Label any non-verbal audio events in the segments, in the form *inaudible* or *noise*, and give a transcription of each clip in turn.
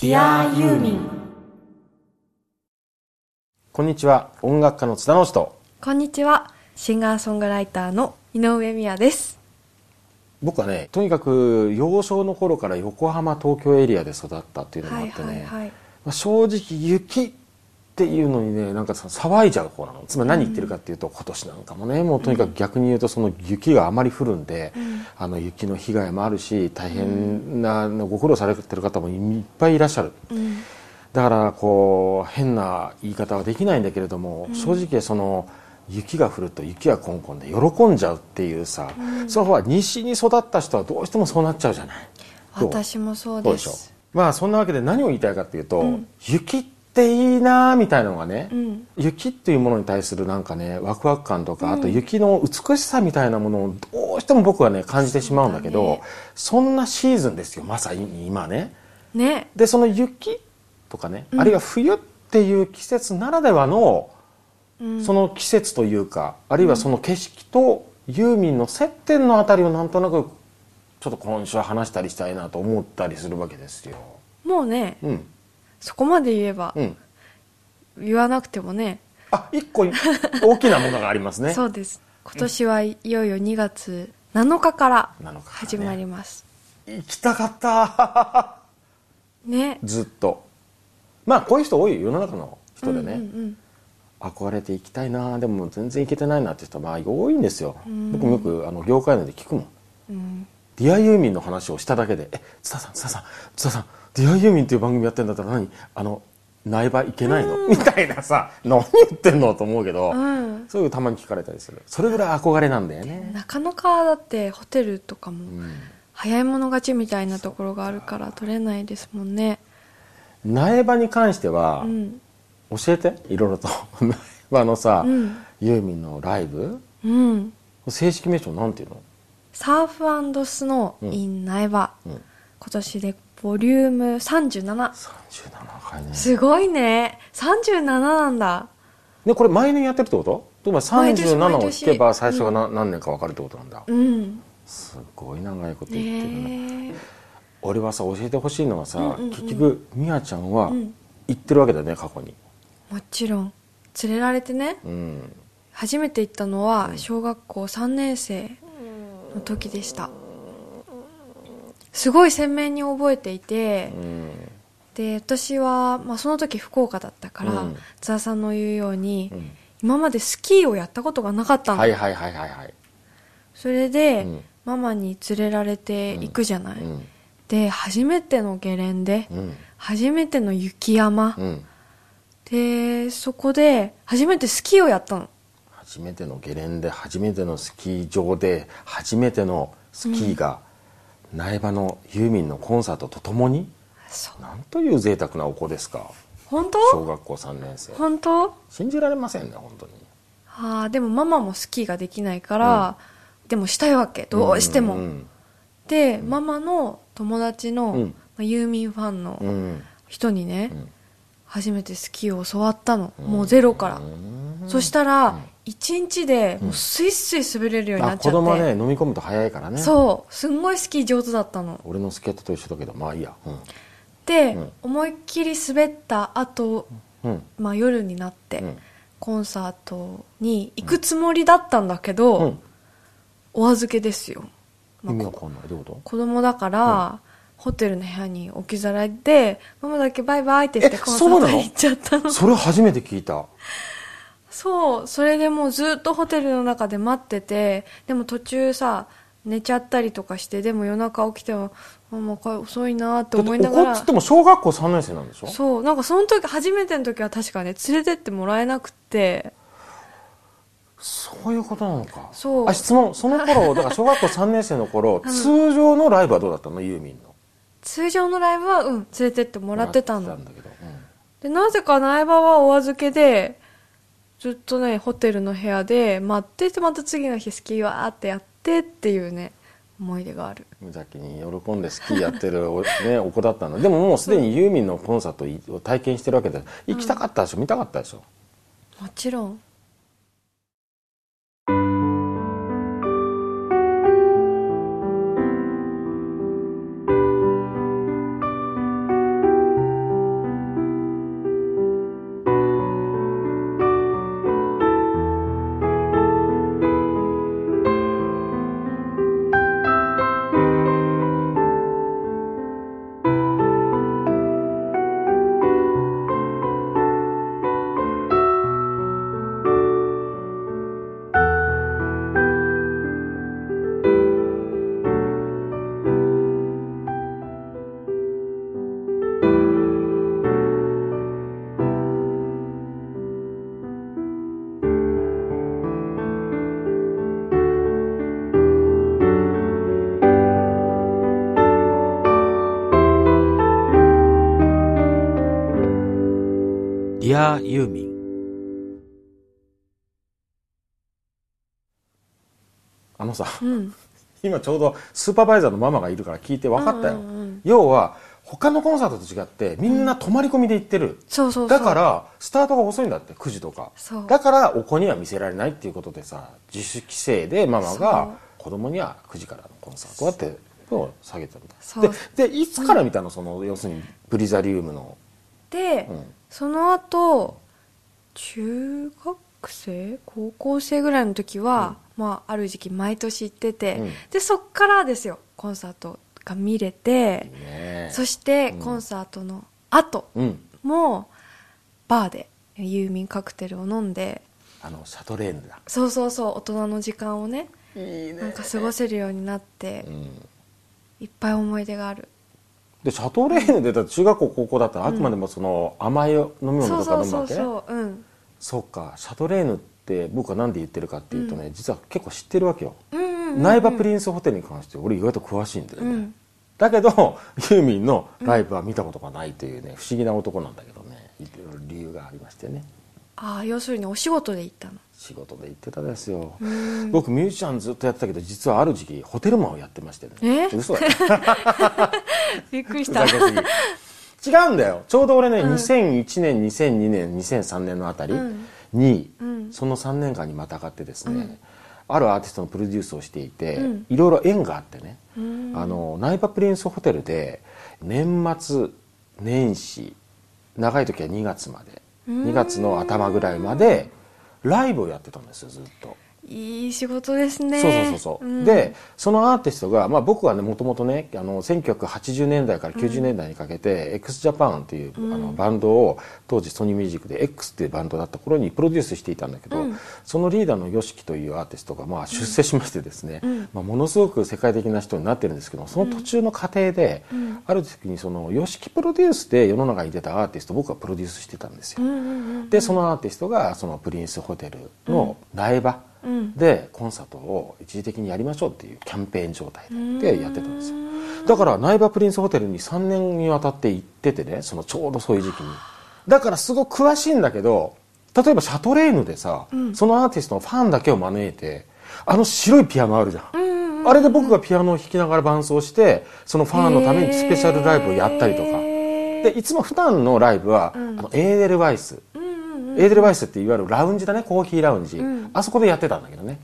Dear ユーミンこんにちは。音楽家の津田直人。とこんにちは。シンガーソングライターの井上美也です。僕はねとにかく幼少の頃から横浜東京エリアで育ったっていうのもあってね、はいはいはい。まあ正直雪っていうのにねなんかさ騒いじゃう方なの。つまり何言ってるかっていうと、今年なんかもねもうとにかく逆に言うとその雪があまり降るんで、あの雪の被害もあるし大変な、ご苦労されてる方もいっぱいいらっしゃる、うん。だからこう変な言い方はできないんだけれども、正直その雪が降ると雪がコンコンで喜んじゃうっていうさ、その方は西に育った人はどうしてもそうなっちゃうじゃない？私もそうです。まあそんなわけで何を言いたいかっていうと、うん。雪っていいなみたいなのがね、うん。雪っていうものに対するなんかねワクワク感とか、あと雪の美しさみたいなものをどうしても僕はね感じてしまうんだけどねそんなシーズンですよまさに今ね。ね。でその雪とかね、あるいは冬っていう季節ならではの、うん。その季節というかあるいはその景色とユーミンの接点のあたりをなんとなくちょっと今週は話したりしたいなと思ったりするわけですよ。もうねうんそこまで言えばうん、言わなくてもね。あ一個大きなものがありますね。*laughs* そうです。今年はいよいよ2月7日から7日からね。始まります。行きたかった。*laughs* ね。ずっと。まあこういう人多いよ世の中の人でね、うんうん憧れて行きたいな。でも全然行けてないなって人はまあ多いんですよ、ん。僕もよくあの業界内で聞くもん。うん。うん Dear ユーミンの話をしただけで「え津田さん津田さん津田さん Dear ユーミンっていう番組やってんだったら何？あの苗場行けないの?」みたいなさ何言ってんのと思うけど、うん。そういうたまに聞かれたりする。それぐらい憧れなんだよね、なかなかだってホテルとかもうん。早い者勝ちみたいなところがあるから取れないですもんね。苗場に関しては、うん。教えて？いろいろと。*laughs* 苗場のさ、うん。ユーミンのライブ？うん。正式名称なんていうの、サーフスノー in 苗場、うん、今年でボリューム37 37回ね。すごいね。37なんだ。でこれ毎年やってるってこと？つまり毎年37を聞けば最初が何,、何年か分かるってことなんだ。うん。すごい長いこと言ってるね。ね俺はさ教えてほしいのがさ、結局みやちゃんはうん。行ってるわけだよね過去に。もちろん。連れられてね。うん。初めて行ったのは小学校3年生の時でしたすごい鮮明に覚えていてうん。で私は、まあ、その時福岡だったから、うん。津田さんの言うように、うん。今までスキーをやったことがなかったの、はいはいはいはいはい。それで、うん。ママに連れられて行くじゃない、うん。で初めてのゲレンデ、うん。初めての雪山、うん。でそこで初めてスキーをやったの。初めてのゲレンデ初めてのスキー場で初めてのスキーが、苗場のユーミンのコンサートとともに？そう。なんという贅沢なお子ですか？本当？小学校3年生。本当？信じられませんね本当に。ああでもママもスキーができないから、でもしたいわけ。どうしても、うんでママの友達の、うん。まあ、ユーミンファンのうん。人にね、ん初めてスキーを教わったの、もうゼロから、うんそしたら、一日でもうスイスイ滑れるようになあっちゃって、子供はね飲み込むと早いからね。そうすんごいスキー上手だったの。俺のスケートと一緒だけどまあいいや。で、うん。思いっきり滑った後、うん。うんまあ夜になって、うん。コンサートに行くつもりだったんだけど、うん。お預けですよ、まあ意味わかんない。どういうこ子供だから、ホテルの部屋に置き去られてママだけバイバイってしてえコンサートに行っちゃったの。とそれ初めて聞いた。そうそれでもうずっとホテルの中で待っててでも途中さ寝ちゃったりとかしてでも夜中起きてもママ帰遅いなってだって思いながら。怒っつっても小学校3年生なんでしょ？そうなんかその時初めての時は確かね連れてってもらえなくて。そういうことなのか。そう。あ質問。その頃だから小学校3年生の頃通常のライブはどうだったの？ユーミンの通常のライブはうん連れてってもらってたの。んだけど、でなぜか苗場はお預けでずっとねホテルの部屋で待っててまた次の日スキーわーってやってっていうね思い出がある。無邪気に喜んでスキーやってるお,、ね、*laughs* お子だったの。でももうすでにユーミンのコンサートを体験してるわけで行きたかったでしょ、見たかったでしょ？もちろん Dear ユーミンあのさ、うん。今ちょうどスーパーバイザーのママがいるから聞いて分かったよ、うんうんうん。要は他のコンサートと違ってみんな泊まり込みで行ってる、そうそうそう。だからスタートが遅いんだって9時とか。だからお子には見せられないっていうことでさ自主規制でママが子供には9時からのコンサートだってを下げたんだ。そう。ででいつから見たの？その要するにブリザリウムの。で、うんその後中学生？高校生ぐらいの時は、まあ、ある時期毎年行ってて、うん。でそっからですよ。コンサートが見れて、ね。そしてうん。コンサートの後うん。もバーでユーミンカクテルを飲んであのシャトレーヌだ。そうそうそう大人の時間をねいいね。なんか過ごせるようになってう、ん。いっぱい思い出があるでシャトレーヌでだって中学校高校だったらあくまでもその甘い飲み物とか飲むわけ？そうかシャトレーヌって僕は何で言ってるかっていうとね、実は結構知ってるわけよ、うんうんうん苗場プリンスホテルに関して俺意外と詳しいんだよね、うん。だけどユーミンのライブは見たことがないというね、不思議な男なんだけどね。理由がありましてね。ああ要するにお仕事で行ったの仕事で行ってたですよ、ん。僕ミュージシャンずっとやってたけど実はある時期ホテルマンをやってましてね。え？嘘だ。よ *laughs* びっくりした。違うんだよ。ちょうど俺ね、2001年2002年2003年のあたりに、うん。その3年間にまたがってですね、あるアーティストのプロデュースをしていて、うん。いろいろ縁があってね、うん。あのナイバプリンスホテルで年末年始長い時は2月までうん。2月の頭ぐらいまでライブをやってたんですよずっと。いい仕事ですね。そうそうそうそう、ん。でそのアーティストが、まあ、僕はねもともとねあの1980年代から90年代にかけて、x ジャパンっていう、あのバンドを当時ソニーミュージックで X っていうバンドだった頃にプロデュースしていたんだけど、うん。そのリーダーの YOSHIKI というアーティストが、まあ、出世しましてですね、うん。まあ、ものすごく世界的な人になってるんですけどその途中の過程で、んある時にその YOSHIKI プロデュースで世の中に出たアーティストを僕はプロデュースしてたんですよ。うんうんうんでそのアーティストがそのプリンスホテルの苗場うん。でコンサートを一時的にやりましょうっていうキャンペーン状態でやってたんですよ。だから苗場プリンスホテルに3年にわたって行っててねそのちょうどそういう時期に。だからすごく詳しいんだけど例えばシャトレーヌでさ、そのアーティストのファンだけを招いてあの白いピアノあるじゃん、うん。うんあれで僕がピアノを弾きながら伴奏してそのファンのためにスペシャルライブをやったりとか。でいつも普段のライブは、うん。あのエーデルワイス。うんうんうん。エーデルワイスっていわゆるラウンジだねコーヒーラウンジ、うん。あそこでやってたんだけどね。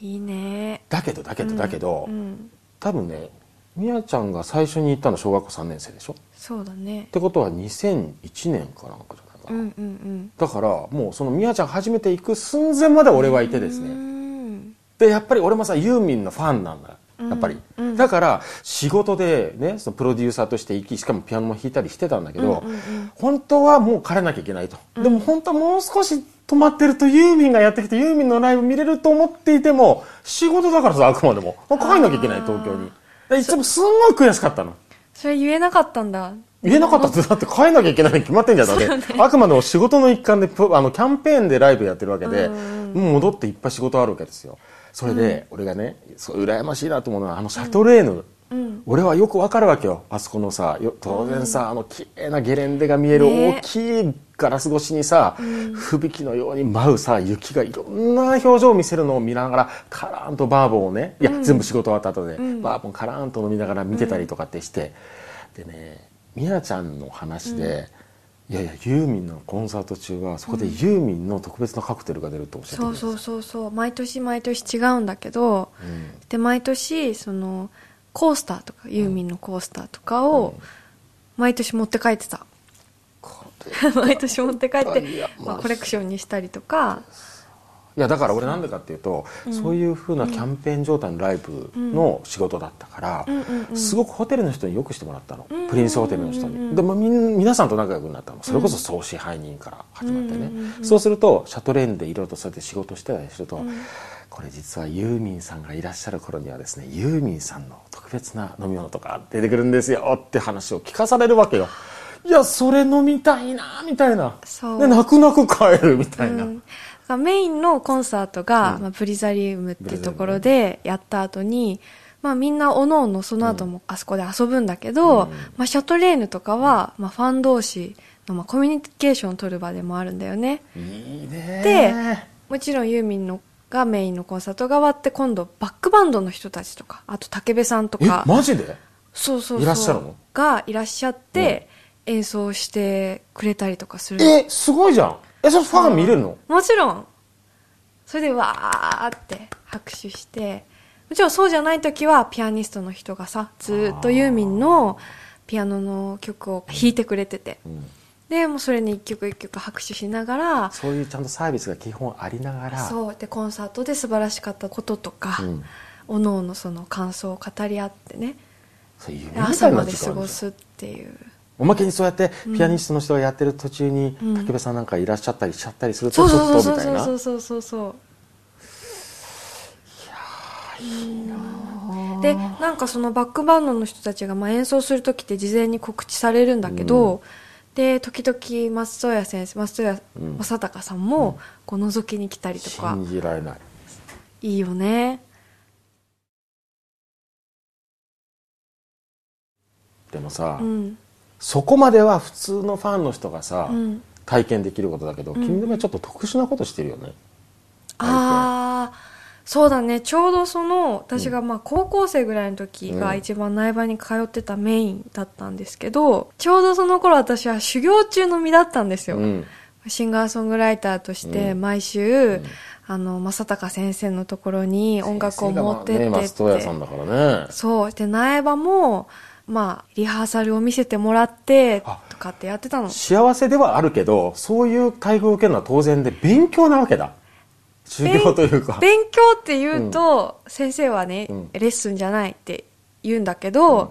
いいね。だけどだけどだけど、うん多分ねみやちゃんが最初に行ったの小学校3年生でしょ？っそうだね。てことは2001年かなんかじゃないかな、うんうんうん。だからもうそのみやちゃん初めて行く寸前まで俺はいてですうねんでやっぱり俺もさユーミンのファンなんだやっぱり、うん。だから仕事でねそのプロデューサーとして行きしかもピアノも弾いたりしてたんだけど、うんうんうん。本当はもう帰らなきゃいけないと、でも本当はもう少し止まってるとユーミンがやってきてユーミンのライブ見れると思っていても仕事だからさあくまでも。帰んなきゃいけない東京に。でいつもすんごい悔しかったの。それ言えなかったんだ。言えなかったってだって帰んなきゃいけないに決まってんじゃん。だ。って、あくまでも仕事の一環でプあのキャンペーンでライブやってるわけで、うん。もう戻っていっぱい仕事あるわけですよそれで、俺がねそう羨ましいなと思うのはあのシャトレーヌ、うん。俺はよくわかるわけよ。あそこのさよ当然さ、あの綺麗なゲレンデが見えるね。大きいガラス越しにさ、吹雪のように舞うさ雪がいろんな表情を見せるのを見ながらカラーンとバーボンをねいや、全部仕事終わった後で、バーボンカラーンと飲みながら見てたりとかってして、でねみやちゃんの話で、いやいやユーミンのコンサート中はそこでユーミンの特別なカクテルが出るとおっしゃってくれたそうそうそうそう。毎年毎年違うんだけど、うん。で毎年そのコースターとかユーミンのコースターとかを毎年持って帰ってた。*laughs* 毎年持って帰ってまあ、コレクションにしたりとかいやだから俺なんでかっていうと、そういうふうなキャンペーン状態のライブの仕事だったから、うんうんうんすごくホテルの人によくしてもらったの、うんプリンスホテルの人に、でもみん皆さんと仲良くなったの。それこそ総支配人から始まってね、うんうんうんそうするとシャトレーンでいろいろとそうやって仕事してたりすると、これ実はユーミンさんがいらっしゃる頃にはですねユーミンさんの特別な飲み物とか出てくるんですよって話を聞かされるわけよ。いやそれ飲みたいなみたいな。で泣く泣く帰るみたいな、メインのコンサートが、まあ、プリザリウムっていうところでやった後に、まあ、みんなおのおのその後もあそこで遊ぶんだけど、うん。まあ、シャトレーヌとかは、まあ、ファン同士の、まあ、コミュニケーションを取る場でもあるんだよね。いいねでもちろんユーミンのがメインのコンサートが終わって今度バックバンドの人たちとかあと武部さんとえかマジで？そうそうそう。いらっしゃるの？がいらっしゃって、演奏してくれたりとかする。えすごいじゃんえそれファン見れるの？もちろん。それでわーって拍手して。もちろんそうじゃない時はピアニストの人がさずーっとユーミンのピアノの曲を弾いてくれてて。うん。でもうそれに一曲一曲拍手しながらそういうちゃんとサービスが基本ありながら。そう。でコンサートで素晴らしかったこととか、うん。おのおのその感想を語り合ってね。そういう夢みた朝まで過ごすっていうおまけにそうやってピアニストの人がやってる途中にうん。武部さんなんかいらっしゃったりしちゃったりするそうとちょっそうそうとみたいなそうそうそうそうでなんかそのバックバンドの人たちがまあ演奏する時って事前に告知されるんだけど、で時々松任谷先生松任うん。谷正隆さんもこう覗きに来たりとか、信じられない。いいよね。でもさ、うんそこまでは普通のファンの人がさ、うん。体験できることだけど、ん。君でもちょっと特殊なことしてるよね。ああそうだね。ちょうどその私がまあ高校生ぐらいの時がうん。一番苗場に通ってたメインだったんですけどちょうどその頃私は修行中の身だったんですよ、うん。シンガーソングライターとしてうん。毎週、あの正隆先生のところに音楽を持ってってって、ね松任谷さんだからね。そう。で苗場もまあリハーサルを見せてもらってあ。とかってやってたの。幸せではあるけどそういう待遇を受けるのは当然で勉強なわけだ。修行というか。勉強って言うと、先生はね、うん。レッスンじゃないって言うんだけど、うん。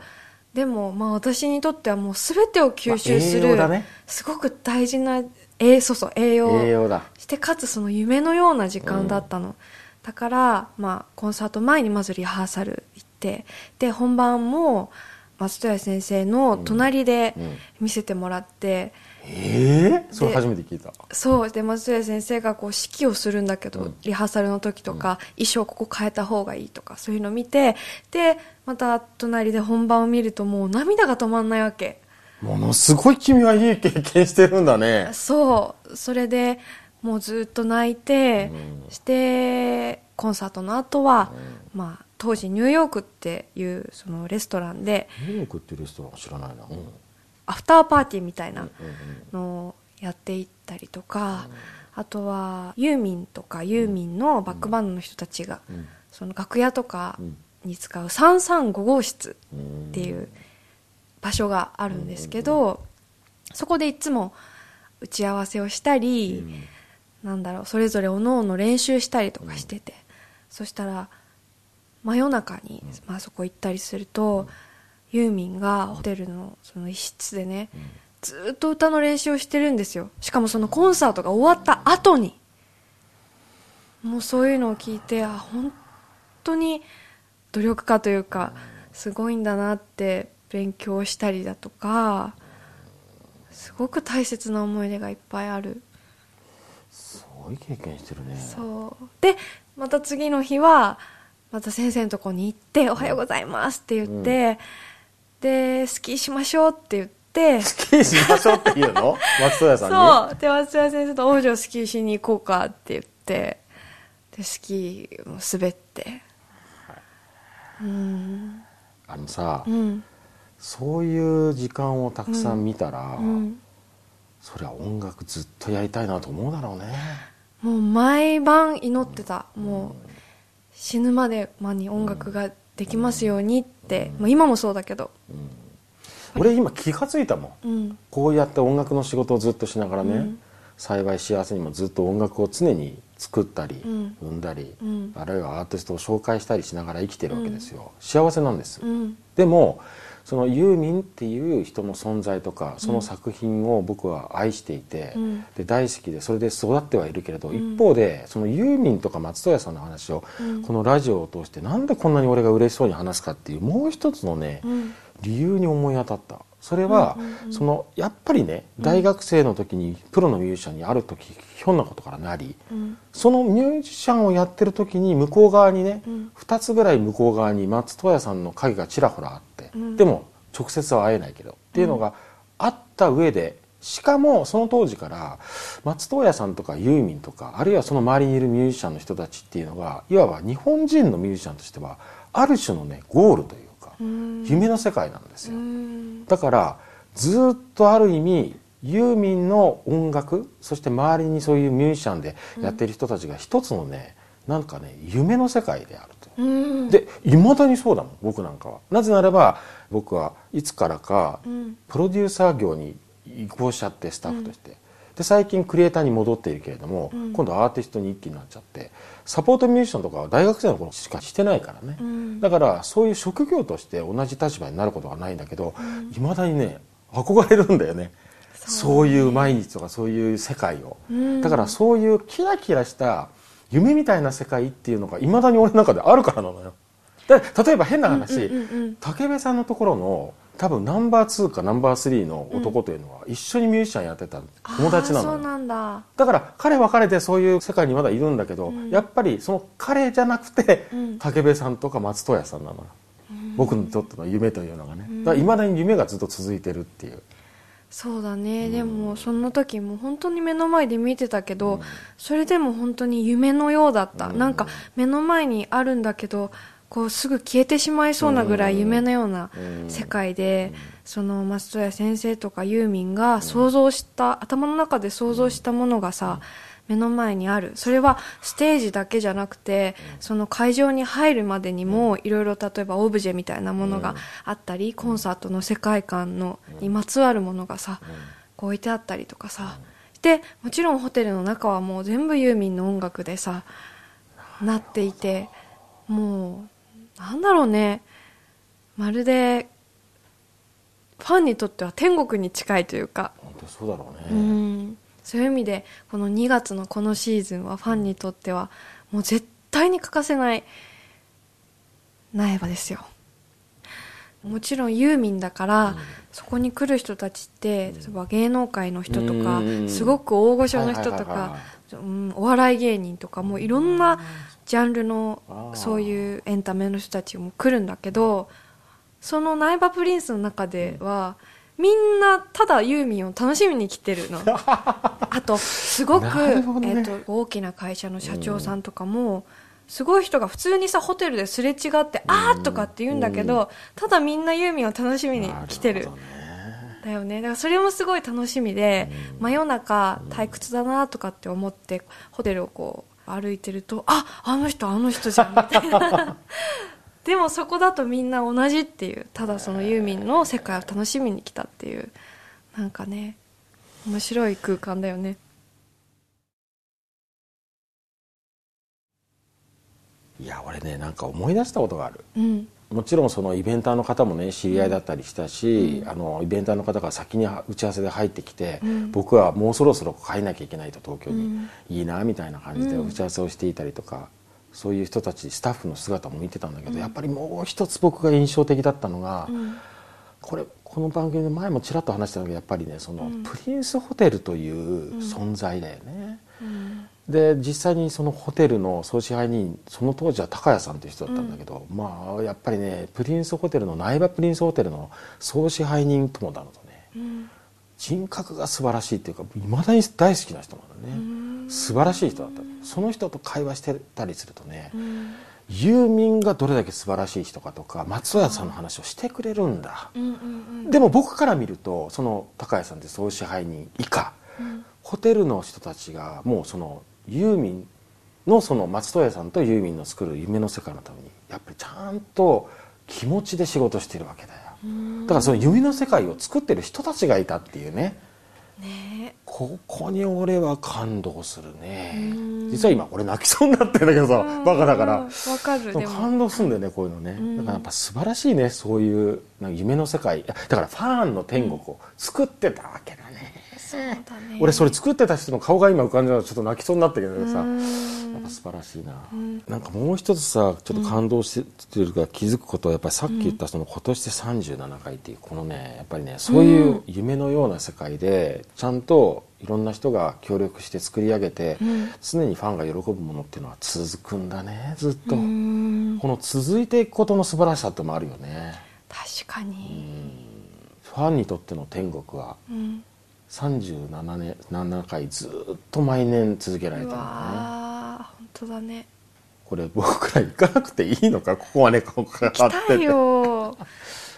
でもまあ私にとってはもう全てを吸収する、まあね。すごく大事な栄そうそう栄養栄養だ。してかつその夢のような時間だったの、だから、まあ、コンサート前にまずリハーサル行ってで本番も松任谷先生の隣でうん。見せてもらって、ええそれ初めて聞いた。そう。で松任谷先生がこう指揮をするんだけど、うん。リハーサルの時とか、衣装ここ変えた方がいいとかそういうのを見てでまた隣で本番を見るともう涙が止まんないわけ。ものすごい君はいい経験してるんだね。そう。それでもうずっと泣いて、うん。してコンサートの後は、まあ当時ニューヨークっていうそのレストランでニューヨークっていうレストラン知らないな、うん。アフターパーティーみたいなうんのをやっていったりとか、あとはユーミンとかユーミンのバックバンドの人たちが、うん。その楽屋とかうんに使う335号室うんっていう場所があるんですけど、そこでいつも打ち合わせをしたり、なんだろうそれぞれおのおの練習したりとかしてて、そしたら真夜中に、まあ、そこ行ったりすると、ユーミンがホテルのその一室でね、ずーっと歌の練習をしてるんですよ。しかもそのコンサートが終わった後に。もうそういうのを聞いてあ本当に努力家というかすごいんだなって勉強したりだとかすごく大切な思い出がいっぱいある。すごい経験してるね。そう。でまた次の日はまた先生のとこに行って「おはようございます」って言って、でスキーしましょうって言ってスキーしましょうって言うの？*laughs* 松任谷さんに？そう。で松田先生と「王女スキーしに行こうか」って言ってでスキーも滑って。うん。あのさ、うん。そういう時間をたくさん見たら、うん。そりゃ音楽ずっとやりたいなと思うだろうね。もう毎晩祈ってた。もう死ぬまで間に音楽ができますようにって、もう今もそうだけど。俺今気がついたもん。うん。こうやって音楽の仕事をずっとしながらね、うん。幸い幸せにもずっと音楽を常に作ったり、うん。生んだり、うん。あるいはアーティストを紹介したりしながら生きてるわけですよ、幸せなんです、うん。でもそのユーミンっていう人の存在とかその作品を僕は愛していて、うん。で大好きでそれで育ってはいるけれど、一方でそのユーミンとか松任谷さんの話をうん。このラジオを通してなんでこんなに俺が嬉しそうに話すかっていうもう一つのね、うん。理由に思い当たった。それは、そのやっぱりね大学生の時にプロのミュージシャンにある時ひょんなことからなりうん。そのミュージシャンをやってる時に向こう側にね、うん。2つぐらい向こう側に松任谷さんの影がちらほらあって、うんでも直接は会えないけどっていうのがあった上でしかもその当時から松任谷さんとかユーミンとかあるいはその周りにいるミュージシャンの人たちっていうのがいわば日本人のミュージシャンとしてはある種のねゴールというか夢の世界なんですよ。だからずっとある意味ユーミンの音楽そして周りにそういうミュージシャンでやってる人たちが一つのねなんかね夢の世界である。と。でいまだにそうだもん僕なんかは。なぜならば僕はいつからかプロデューサー業に移行しちゃってスタッフとして。で最近クリエイターに戻っているけれども、今度アーティストに一気になっちゃってサポートミュージシャンとかは大学生の頃しかしてないからね、だからそういう職業として同じ立場になることはないんだけどいま、だにね憧れるんだよね。そういう毎日とかそういう世界を、だからそういうキラキラした夢みたいな世界っていうのがいまだに俺の中であるからなのよ。で例えば変な話、武部さんのところの多分ナンバー2かナンバー3の男というのは一緒にミュージシャンやってた友達なのそうなんだ。だから彼は彼でそういう世界にまだいるんだけど、やっぱりその彼じゃなくて、武部さんとか松任谷さんなのよ、僕にとっての夢というのがね。いまだに夢がずっと続いてるっていうそうだね、でもその時も本当に目の前で見てたけど、それでも本当に夢のようだった、なんか目の前にあるんだけどこうすぐ消えてしまいそうなぐらい夢のような世界で、その松任谷先生とかユーミンが想像した、頭の中で想像したものがさ、目の前にある。それはステージだけじゃなくてその会場に入るまでにもいろいろ例えばオブジェみたいなものがあったりコンサートの世界観のにまつわるものがさこう置いてあったりとかさ。でもちろんホテルの中はもう全部ユーミンの音楽でさなっていてもうなんだろうね。まるでファンにとっては天国に近いというか。本当そうだろううね、んそういう意味でこの2月のこのシーズンはファンにとってはもう絶対に欠かせない苗場ですよ。もちろんユーミンだから、そこに来る人たちって例えば芸能界の人とか、うん。すごく大御所の人とかうんお笑い芸人とかもういろんなジャンルのそういうエンタメの人たちも来るんだけどその苗場プリンスの中では、みんなただユーミンを楽しみに来てるの。*laughs* あとすごく、ね。えっと大きな会社の社長さんとかも、すごい人が普通にさホテルですれ違って「あー」とかって言うんだけど、ただみんなユーミンを楽しみに来てる。だよね。だからそれもすごい楽しみで、真夜中退屈だなとかって思ってホテルをこう歩いてるとああの人あの人じゃんみたいな *laughs* でもそこだとみんな同じっていうただそのユーミンの世界を楽しみに来たっていうなんかね面白い空間だよね。いや俺ねなんか思い出したことがある。うん。もちろんそのイベンターの方もね知り合いだったりしたし、あのイベンターの方が先に打ち合わせで入ってきて、うん。僕はもうそろそろ帰んなきゃいけないと東京に、うん。いいなみたいな感じでうん。打ち合わせをしていたりとか、そういう人たちスタッフの姿も見てたんだけど、やっぱりもう一つ僕が印象的だったのが、うん。これこの番組で前もちらっと話したんだけどやっぱりねその、うん。プリンスホテルという存在だよね。うん。で実際にそのホテルの総支配人その当時は高谷さんという人だったんだけど、まあやっぱりねプリンスホテルの苗場プリンスホテルの総支配人ともなるとね。うん人格が素晴らしいっていうかいまだに大好きな人なのね、素晴らしい人だった。その人と会話してたりするとね、うん。ユーミンがどれだけ素晴らしい人かとか松任谷さんの話をしてくれるんだ、うん。うんでも僕から見るとその高谷さんって総支配人以下、ホテルの人たちがもうそのユーミンのその松任谷さんとユーミンの作る夢の世界のためにやっぱりちゃんと気持ちで仕事してるわけだよだからその夢の世界を作ってる人たちがいたっていうね。ね。ここに俺は感動するね。うん。実は今俺泣きそうになってるんだけどさバカだから。かる。でも感動するんだよねこういうのね。だからやっぱ素晴らしいねそういうなんか夢の世界。だからファンの天国を作ってたわけだねね。俺それ作ってた人の顔が今浮かんじゃうとちょっと泣きそうになったけどさ。うん。やっぱ素晴らしいな、なんかもう一つさちょっと感動してるか気づくことはやっぱりさっき言ったその今年で37回っていうこのねやっぱりねそういう夢のような世界でちゃんといろんな人が協力して作り上げて、常にファンが喜ぶものっていうのは続くんだねずっと、うん。この続いていくことの素晴らしさってもあるよね。確かに。ファンにとっての天国はうん37年7回ずっと毎年続けられうてるのね。わー本当だね。これ僕ら行かなくていいのか？ここはねここが行きたいよ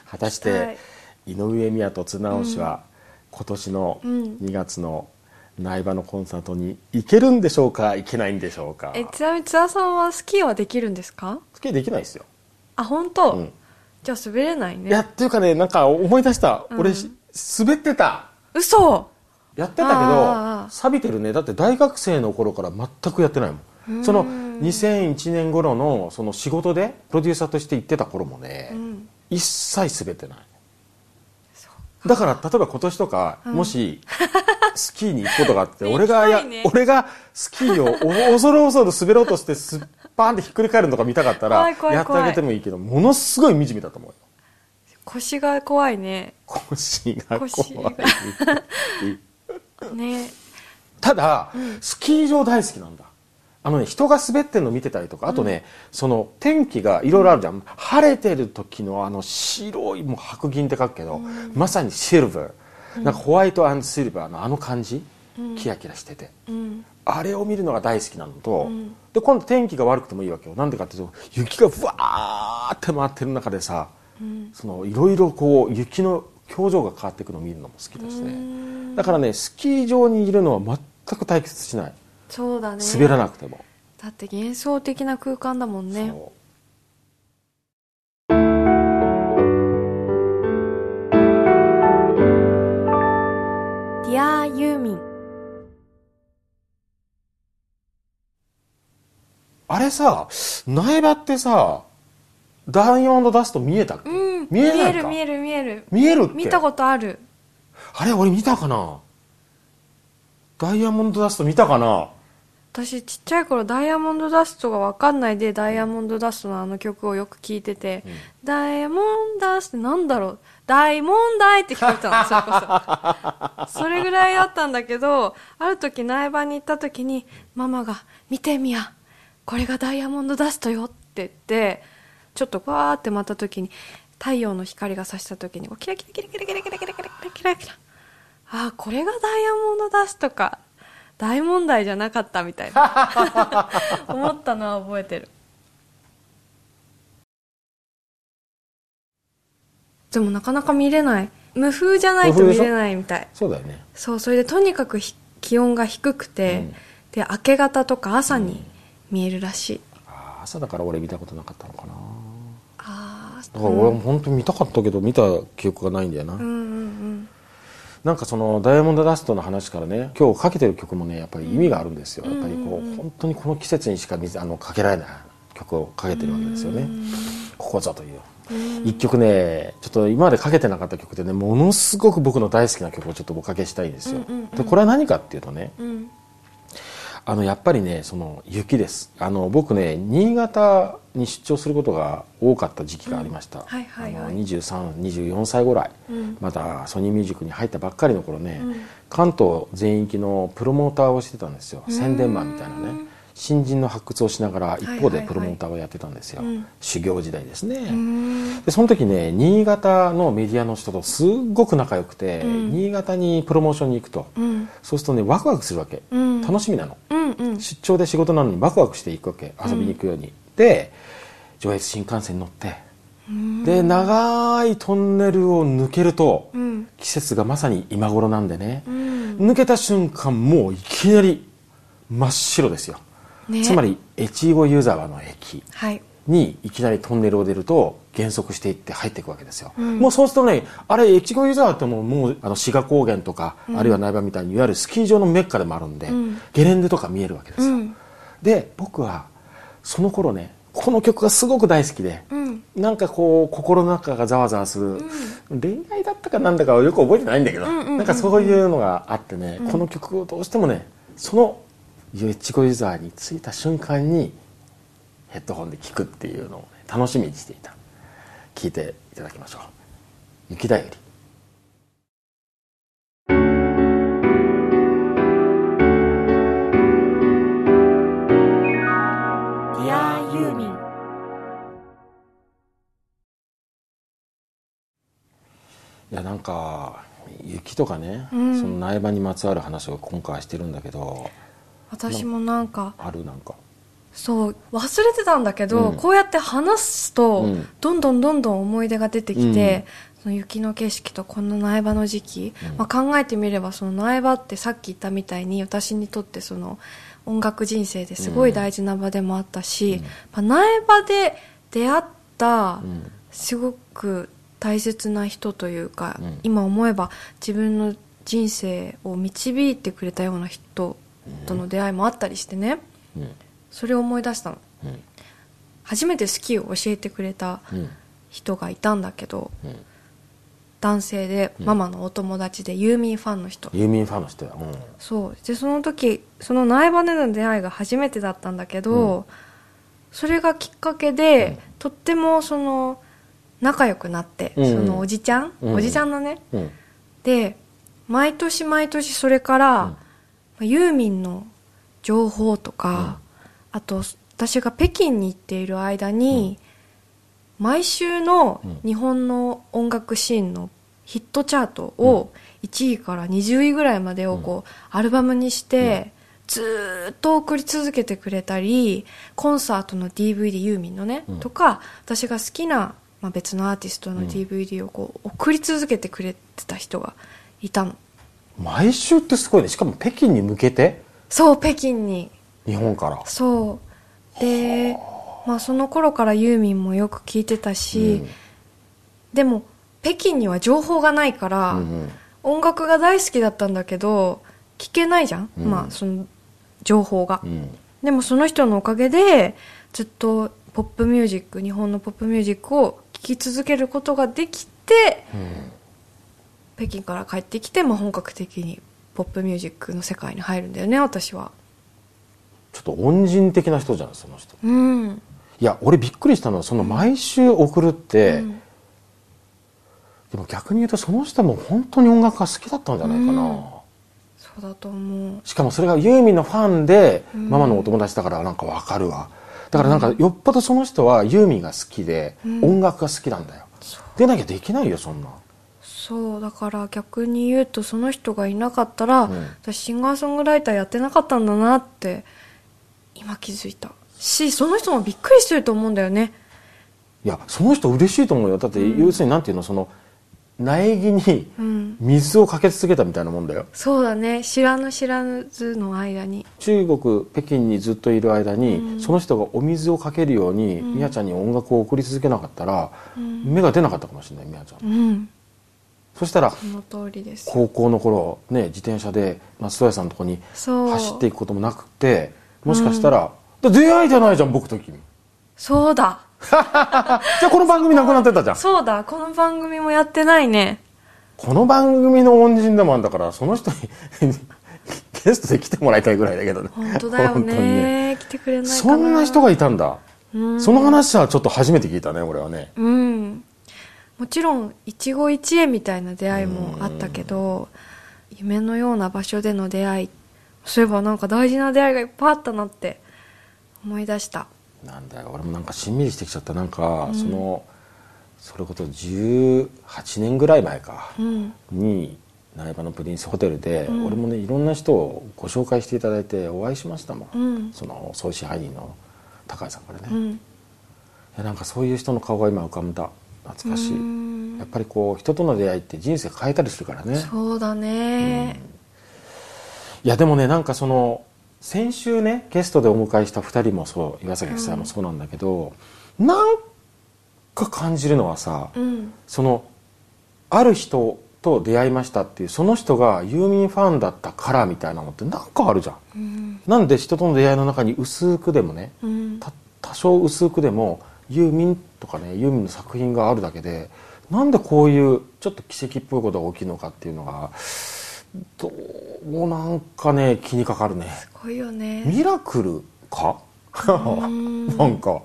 果たして井上宮と綱直しは、今年のうん。2月の苗場のコンサートに行けるんでしょうか？行けないんでしょうか？えちなみに津田さんはスキーはできるんですか？スキーできないですよ、あ本当、うん。じゃあ滑れないね。いやっていうかねなんか思い出した、うん。俺し滑ってた嘘。やってたけど錆びてるね。だって大学生の頃から全くやってないもうん。んその2001年頃のその仕事でプロデューサーとして行ってた頃もね、うん。一切滑ってない。だから例えば今年とか、うん。もし *laughs* スキーに行くことがあって俺がや、ね。俺がスキーを *laughs* お恐る恐る滑ろうとしてすっパーンってひっくり返るのが見たかったらやってあげてもいいけどものすごい惨めだと思うよ腰が怖いね。腰が怖いね。ただ、うん。スキー場大好きなんだ。あのね人が滑ってるの見てたりとかあとね、その天気がいろいろあるじゃん、晴れてる時のあの白いもう白銀って書くけど、まさにシルバー、なんかホワイトシルバーのあの感じ、うん。キラキラしてて。うん。あれを見るのが大好きなのと、うん。で今度天気が悪くてもいいわけよ。なんでかっていうと雪がふわーって回ってる中でさいろいろこう雪の表情が変わっていくのを見るのも好きだしうねん。だからねスキー場にいるのは全く退屈しない。そうだね。滑らなくても、だって幻想的な空間だもんね。そう。ディアユーミン。あれさ苗場ってさダイヤモンドダスト見えたっけ、うん。見えないか？見える見える見える。っけ見たことある。あれ俺見たかな？ダイヤモンドダスト見たかな？私ちっちゃい頃ダイヤモンドダストが分かんないでダイヤモンドダストのあの曲をよく聴いてて、うん。ダイヤモンダストなんだろう？大問題って聞こえてたのそれこそ。*laughs* それぐらいだったんだけどある時苗場に行った時にママが「見てみやこれがダイヤモンドダストよ」って言ってちょっとわーってまた時に太陽の光が差した時にキラキラキラキラキラキラキラキラキラキラキラ。ああこれがダイヤモンドダストか。大問題じゃなかったみたいな。*laughs* 思ったのは覚えてる。でもなかなか見れない。無風じゃないと見れないみたい。そうだよね。そうそれでとにかくひ気温が低くて、うん。で明け方とか朝に見えるらしい、あー朝だから俺見たことなかったのかな。ああだから俺も本当に見たかったけど見た記憶がないんだよな、うんなんかそのダイヤモンドダストの話からね今日かけてる曲もねやっぱり意味があるんですよ、うん。やっぱりこう本当にこの季節にしかあのかけられない曲をかけてるわけですよね、うん。ここぞという。うん。一曲ねちょっと今までかけてなかった曲でねものすごく僕の大好きな曲をちょっとおかけしたいんですよ、でこれは何かっていうとねうんあのやっぱりねその雪です。あの僕ね新潟に出張することが多かった時期がありました、はいはいはい。あの2324歳ぐらい、うん。まだソニーミュージックに入ったばっかりの頃ね、うん。関東全域のプロモーターをしてたんですよ。宣伝マンみたいなね。うん新人の発掘をしながら一方ではいはい。はいプロモーターをやってたんですよ、うん。修行時代ですね、うん。でその時ね新潟のメディアの人とすっごく仲良くて、うん。新潟にプロモーションに行くと、うん。そうするとねワクワクするわけ、うん。楽しみなの。うんうん。出張で仕事なのにワクワクしていくわけ。遊びに行くように、で上越新幹線に乗って。うん。で長いトンネルを抜けると、うん。季節がまさに今頃なんでね、うん。抜けた瞬間もういきなり真っ白ですよ、ね。つまり越後湯沢の駅はい。にいきなりトンネルを出ると減速していって入っていくわけですよ、うん。もうそうするとねあれ越後湯沢ってもうもうあの志賀高原とか、あるいは苗場みたいにいわゆるスキー場のメッカでもあるんで、うん。ゲレンデとか見えるわけですよ、うん。で僕はその頃ねこの曲がすごく大好きで、うん。なんかこう心の中がざわざわする、恋愛だったかなんだかはよく覚えてないんだけど、んうんうんうん。なんかそういうのがあってね、この曲をどうしてもねその越後ユーザーに着いた瞬間にヘッドホンで聴くっていうのを、ね、楽しみにしていた。聴いていただきましょう「雪だより」いやなんか雪とかね、うん。その苗場にまつわる話を今回はしてるんだけど私もなんかあるなんか。そう忘れてたんだけど、うん。こうやって話すと、うん。どんどんどんどん思い出が出てきて、うん。その雪の景色とこの苗場の時期、うん。まあ、考えてみればその苗場ってさっき言ったみたいに私にとってその音楽人生ですごい大事な場でもあったし、まあ、苗場で出会ったうん。すごく大切な人というか、うん。今思えば自分の人生を導いてくれたような人との出会いもあったりしてね。うん。それを思い出したの。うん。初めてスキーを教えてくれたうん。人がいたんだけどうん。男性でうん。ママのお友達でユーミンファンの人、ユーミンファンの人や、うん。そう。でその時その苗場での出会いが初めてだったんだけど、うん。それがきっかけで、うん。とってもその仲良くなって、うん。そのおじちゃん、うん。おじちゃんのね。うん。で毎年毎年それから、ユーミンの情報とか、あと私が北京に行っている間に、毎週のうん日本の音楽シーンのヒットチャートを1位から20位ぐらいまでをこう、アルバムにして、ずーっと送り続けてくれたりコンサートの DVD ユーミンのね、うん。とか私が好きな、まあ、別のアーティストの DVD をこう送り続けてくれてた人がいたの毎週ってすごいね。しかも北京に向けて？そう北京に。日本から。そう。で、まあ、その頃からユーミンもよく聞いてたし、うん。でも北京には情報がないから、うんうん。音楽が大好きだったんだけど聞けないじゃん、うん。まあその情報が、うん。でもその人のおかげでずっとポップミュージック日本のポップミュージックを聴き続けることができてうん北京から帰ってきて、まあ、本格的にポップミュージックの世界に入るんだよね私は。ちょっと恩人的な人じゃんその人。うん。いや俺びっくりしたのはその毎週送るって、うん。でも逆に言うとその人も本当に音楽が好きだったんじゃないかな、うん。そうだと思う。しかもそれがユーミンのファンで、うん。ママのお友達だからなんかわかるわ。だからなんかよっぽどその人はユーミンが好きで、うん。音楽が好きなんだよ。でなきゃできないよそんなそうだから逆に言うとその人がいなかったら、うん。私シンガーソングライターやってなかったんだなって今気づいた。しその人もびっくりしてると思うんだよね。いやその人嬉しいと思うよ。だって、うん。要するになんていうのその苗木にうん。水をかけ続けたみたいなもんだよ。そうだね。知らぬ知らずの間に。中国北京にずっといる間に、うん。その人がお水をかけるように、うん。ちゃんに音楽を送り続けなかったら、うん。芽が出なかったかもしれないみやちゃん、うんそしたら高校の頃ね自転車で松任谷さんのとこに走っていくこともなくてもしかしたら、だ出会いじゃないじゃん僕と君そうだ。*laughs* じゃあこの番組なくなってたじゃん。*laughs* そうだ。この番組もやってないね。この番組の恩人でもあるんだからその人に *laughs* ゲストで来てもらいたいぐらいだけどね。本当だよ本当にね。来てくれないそんな人がいたんだ、うん。その話はちょっと初めて聞いたね俺はね。うんもちろん一期一会みたいな出会いもあったけど夢のような場所での出会いそういえばなんか大事な出会いがいっぱいあったなって思い出した。なんだよ俺もなんかしんみりしてきちゃった。なんか、そのそれこそ18年ぐらい前か、うん。に苗場のプリンスホテルで、うん。俺もねいろんな人をご紹介していただいてお会いしましたもん、うん。その総支配人の高井さんからね、いうん。やなんかそういう人の顔が今浮かんだ懐かしい、うん。やっぱりこう人との出会いって人生変えたりするからね。そうだね。いやでもねなんかその先週ねゲストでお迎えした2人もそう岩崎夫妻もそうなんだけど、なんか感じるのはさ、うん。そのある人と出会いましたっていうその人がユーミンファンだったからみたいなのってなんかあるじゃん。うん。なんで人との出会いの中に薄くでもねうん。た多少薄くでもユーミンとかねユーミンの作品があるだけでなんでこういうちょっと奇跡っぽいことが起きるのかっていうのがどうもなんかね気にかかるね。すごいよね。ミラクルか？ん。*laughs* なんか。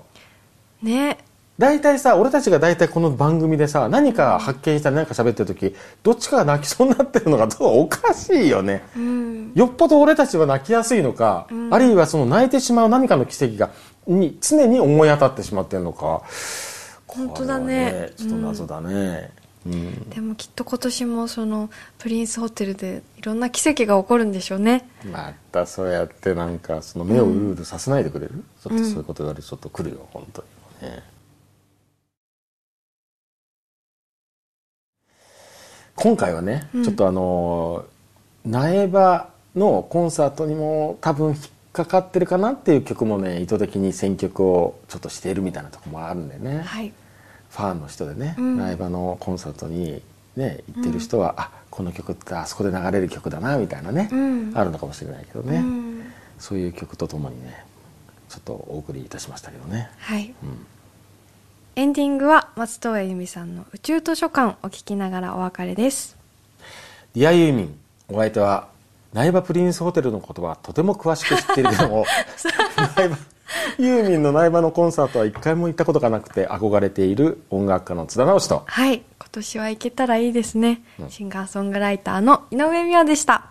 ね。大体さ俺たちが大体この番組でさ何か発見したり何か喋ってる時どっちかが泣きそうになってるのがどうおかしいよね。うん。よっぽど俺たちは泣きやすいのか、うん。あるいはその泣いてしまう何かの奇跡がに常に思い当たってしまってるのか。本当だね。これはちょっと謎だね、うん。でもきっと今年もそのプリンスホテルでいろんな奇跡が起こるんでしょうね。またそうやってなんかその目をうるうるさせないでくれる、ちょっとそういうこと言われるとちょっと来るよ本当にね。今回はね、うん。ちょっとあの苗場のコンサートにも多分引っかかってるかなっていう曲もね意図的に選曲をちょっとしているみたいなところもあるんでね、はい。ファンの人でね、うん。苗場のコンサートにね行ってる人は、あこの曲ってあそこで流れる曲だなみたいなね、うん。あるのかもしれないけどね、うん。そういう曲とともにねちょっとお送りいたしましたけどね、はい。うん、エンディングは松任谷由実さんの「宇宙図書館」を聞きながらお別れです。ディアユーミンお相手は苗場プリンスホテルのことはとても詳しく知っているけども *laughs* ユーミンの苗場のコンサートは一回も行ったことがなくて憧れている音楽家の津田直樹と。はい今年は行けたらいいですね、うん。シンガーソングライターの井上美和でした